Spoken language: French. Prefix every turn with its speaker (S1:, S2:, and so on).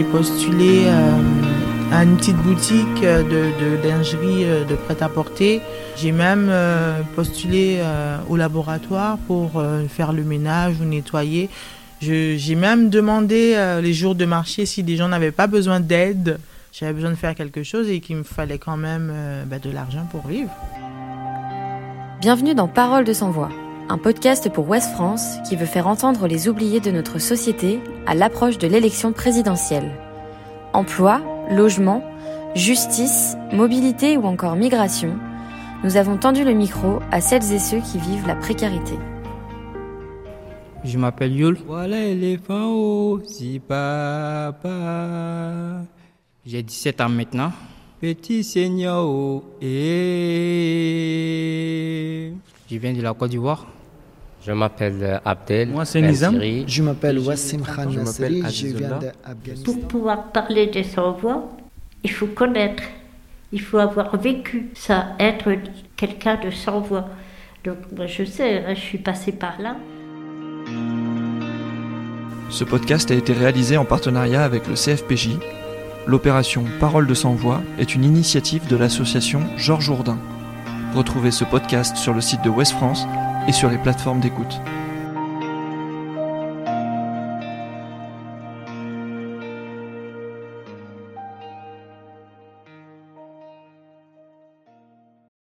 S1: j'ai postulé euh, à une petite boutique de, de lingerie euh, de prêt-à-porter. J'ai même euh, postulé euh, au laboratoire pour euh, faire le ménage ou nettoyer. J'ai même demandé euh, les jours de marché si des gens n'avaient pas besoin d'aide. J'avais besoin de faire quelque chose et qu'il me fallait quand même euh, bah, de l'argent pour vivre.
S2: Bienvenue dans Parole de sans voix, un podcast pour Ouest France qui veut faire entendre les oubliés de notre société à l'approche de l'élection présidentielle. Emploi, logement, justice, mobilité ou encore migration, nous avons tendu le micro à celles et ceux qui vivent la précarité.
S3: Je m'appelle Yul.
S4: Voilà l'éléphant oh, si papa.
S3: J'ai 17 ans maintenant.
S4: Petit seigneur oh, eh.
S3: Je viens de la Côte d'Ivoire.
S5: Je m'appelle euh, Abdel.
S6: Moi, c'est Nizam.
S7: Je m'appelle Wassim Khan
S6: Je
S7: viens d'Afghanistan.
S8: Pour pouvoir parler des sans-voix, il faut connaître, il faut avoir vécu ça, être quelqu'un de sans-voix. Donc moi je sais, hein, je suis passée par là.
S9: Ce podcast a été réalisé en partenariat avec le CFPJ. L'opération Parole de sans voix est une initiative de l'association Georges Jourdain. Retrouvez ce podcast sur le site de Ouest France et sur les plateformes d'écoute.